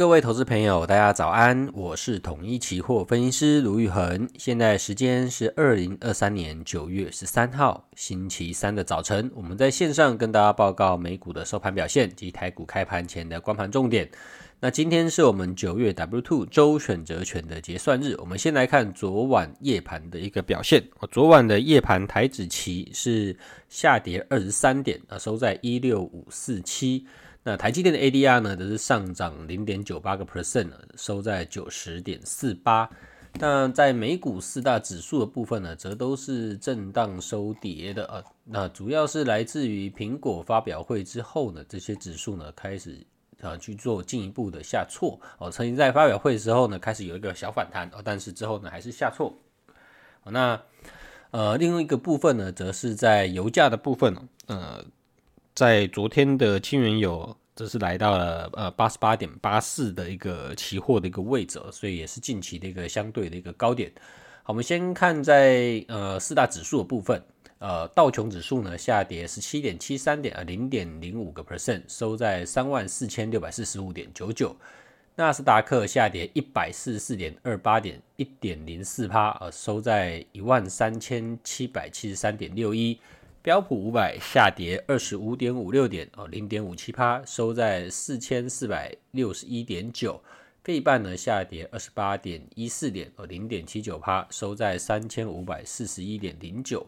各位投资朋友，大家早安，我是统一期货分析师卢昱衡。现在时间是二零二三年九月十三号星期三的早晨，我们在线上跟大家报告美股的收盘表现及台股开盘前的光盘重点。那今天是我们九月 W Two 周选择权的结算日，我们先来看昨晚夜盘的一个表现。昨晚的夜盘台指期是下跌二十三点，啊，收在一六五四七。那台积电的 ADR 呢，则是上涨零点九八个 percent，收在九十点四八。那在美股四大指数的部分呢，则都是震荡收跌的啊。那主要是来自于苹果发表会之后呢，这些指数呢开始啊去做进一步的下挫哦。曾经在发表会的时候呢，开始有一个小反弹哦，但是之后呢还是下挫。那呃，另外一个部分呢，则是在油价的部分，呃。在昨天的清源油则是来到了呃八十八点八四的一个期货的一个位置，所以也是近期的一个相对的一个高点。好，我们先看在呃四大指数的部分，呃道琼指数呢下跌十七点七三点啊零点零五个 percent，收在三万四千六百四十五点九九。纳斯达克下跌一百四十四点二八点一点零四趴啊，收在一万三千七百七十三点六一。标普五百下跌二十五点五六点哦，零点五七趴，收在四千四百六十一点九。费半呢下跌二十八点一四点哦，零点七九趴，收在三千五百四十一点零九。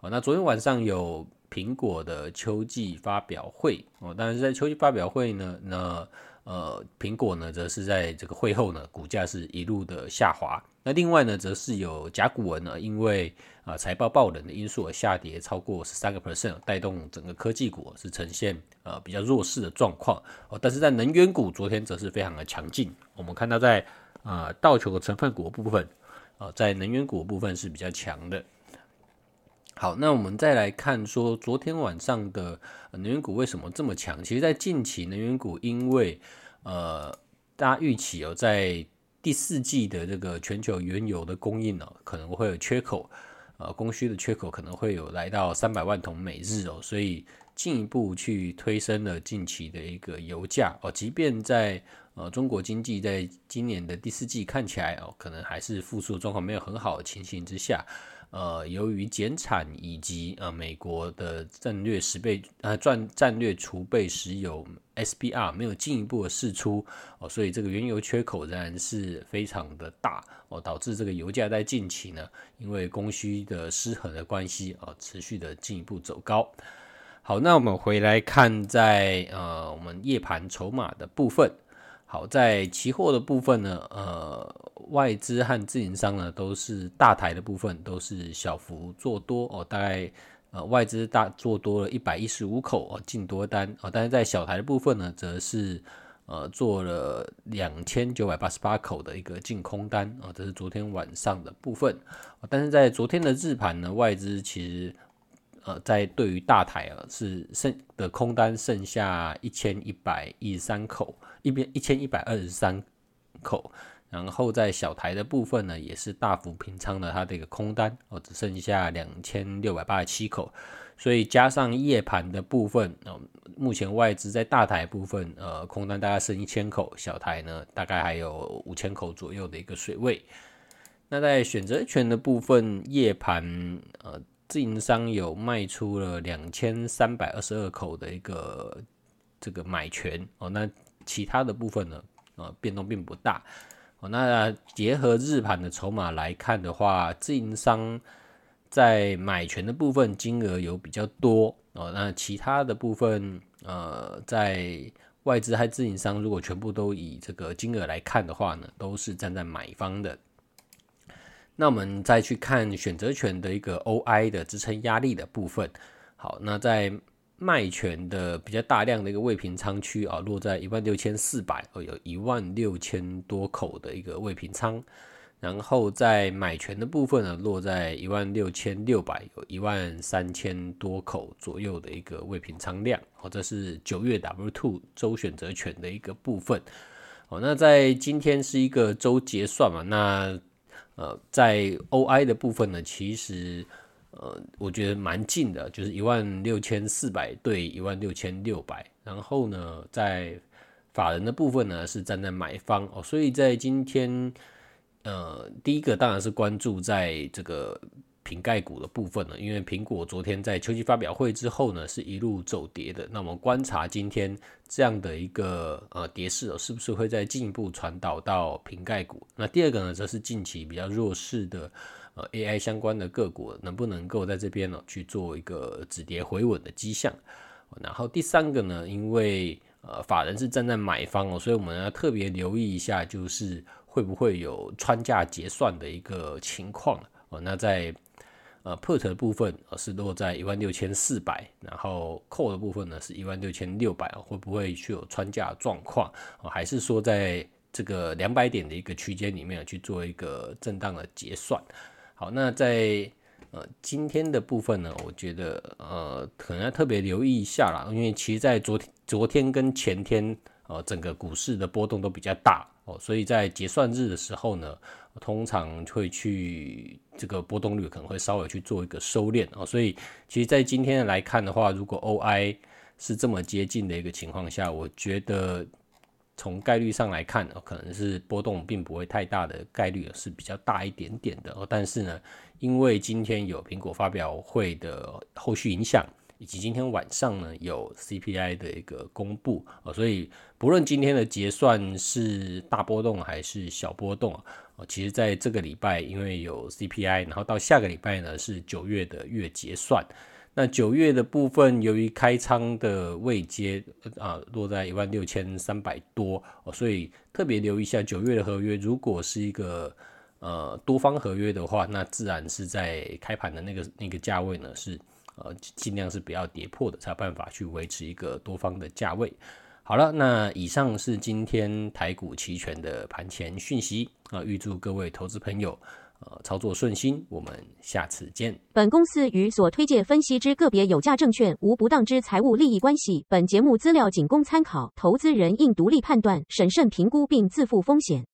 哦，那昨天晚上有苹果的秋季发表会哦，但是在秋季发表会呢，那呃苹果呢则是在这个会后呢，股价是一路的下滑。那另外呢，则是有甲骨文呢，因为啊财报爆冷的因素而下跌超过十三个 percent，带动整个科技股是呈现呃比较弱势的状况哦。但是在能源股昨天则是非常的强劲，我们看到在啊道球的成分股部分啊，在能源股部分是比较强的。好，那我们再来看说昨天晚上的能源股为什么这么强？其实，在近期能源股因为呃大家预期哦在第四季的这个全球原油的供应呢，可能会有缺口，呃，供需的缺口可能会有来到三百万桶每日哦，所以进一步去推升了近期的一个油价哦。即便在呃中国经济在今年的第四季看起来哦，可能还是复苏状况没有很好的情形之下。呃，由于减产以及呃美国的战略十倍呃战战略储备石油 SPR 没有进一步的释出哦，所以这个原油缺口仍然是非常的大哦，导致这个油价在近期呢，因为供需的失衡的关系啊，持续的进一步走高。好，那我们回来看在呃我们夜盘筹码的部分。好，在期货的部分呢，呃，外资和自营商呢都是大台的部分都是小幅做多哦，大概呃外资大做多了一百一十五口哦，净多单哦，但是在小台的部分呢，则是呃做了两千九百八十八口的一个净空单啊，这是昨天晚上的部分，但是在昨天的日盘呢，外资其实。呃，在对于大台啊，是剩的空单剩下一千一百一十三口，一边一千一百二十三口，然后在小台的部分呢，也是大幅平仓了它的一个空单哦，只剩下两千六百八十七口，所以加上夜盘的部分，呃，目前外资在大台部分，呃，空单大概剩一千口，小台呢大概还有五千口左右的一个水位。那在选择权的部分，夜盘呃。自营商有卖出了两千三百二十二口的一个这个买权哦，那其他的部分呢，呃，变动并不大哦。那结合日盘的筹码来看的话，自营商在买权的部分金额有比较多哦，那其他的部分呃，在外资和自营商如果全部都以这个金额来看的话呢，都是站在买方的。那我们再去看选择权的一个 OI 的支撑压力的部分。好，那在卖权的比较大量的一个未平仓区啊，落在一万六千四百哦，有一万六千多口的一个未平仓。然后在买权的部分呢，落在一万六千六百，有一万三千多口左右的一个未平仓量。哦，这是九月 W2 周选择权的一个部分。哦，那在今天是一个周结算嘛，那。呃，在 OI 的部分呢，其实呃，我觉得蛮近的，就是一万六千四百对一万六千六百。然后呢，在法人的部分呢是站在买方哦，所以在今天，呃，第一个当然是关注在这个瓶盖股的部分呢，因为苹果昨天在秋季发表会之后呢是一路走跌的，那么观察今天这样的一个呃跌势哦，是不是会再进一步传导到瓶盖股？那第二个呢，则是近期比较弱势的呃 AI 相关的个股能不能够在这边呢去做一个止跌回稳的迹象？然后第三个呢，因为呃，法人是站在买方哦，所以我们要特别留意一下，就是会不会有穿价结算的一个情况哦。那在呃 put 的部分呃是落在一万六千四百，然后 call 的部分呢是一万六千六百，会不会去有穿价状况？还是说在这个两百点的一个区间里面去做一个震荡的结算？好，那在。呃，今天的部分呢，我觉得呃，可能要特别留意一下啦，因为其实，在昨天、昨天跟前天，呃，整个股市的波动都比较大哦，所以在结算日的时候呢，通常会去这个波动率可能会稍微去做一个收敛哦，所以其实，在今天来看的话，如果 OI 是这么接近的一个情况下，我觉得从概率上来看，可能是波动并不会太大的概率是比较大一点点的哦，但是呢。因为今天有苹果发表会的后续影响，以及今天晚上呢有 CPI 的一个公布啊，所以不论今天的结算是大波动还是小波动啊，其实在这个礼拜因为有 CPI，然后到下个礼拜呢是九月的月结算，那九月的部分由于开仓的位阶啊落在一万六千三百多，所以特别留意一下九月的合约，如果是一个。呃，多方合约的话，那自然是在开盘的那个那个价位呢，是呃尽量是不要跌破的，才有办法去维持一个多方的价位。好了，那以上是今天台股期权的盘前讯息啊，预祝各位投资朋友呃操作顺心，我们下次见。本公司与所推介分析之个别有价证券无不当之财务利益关系，本节目资料仅供参考，投资人应独立判断、审慎评估并自负风险。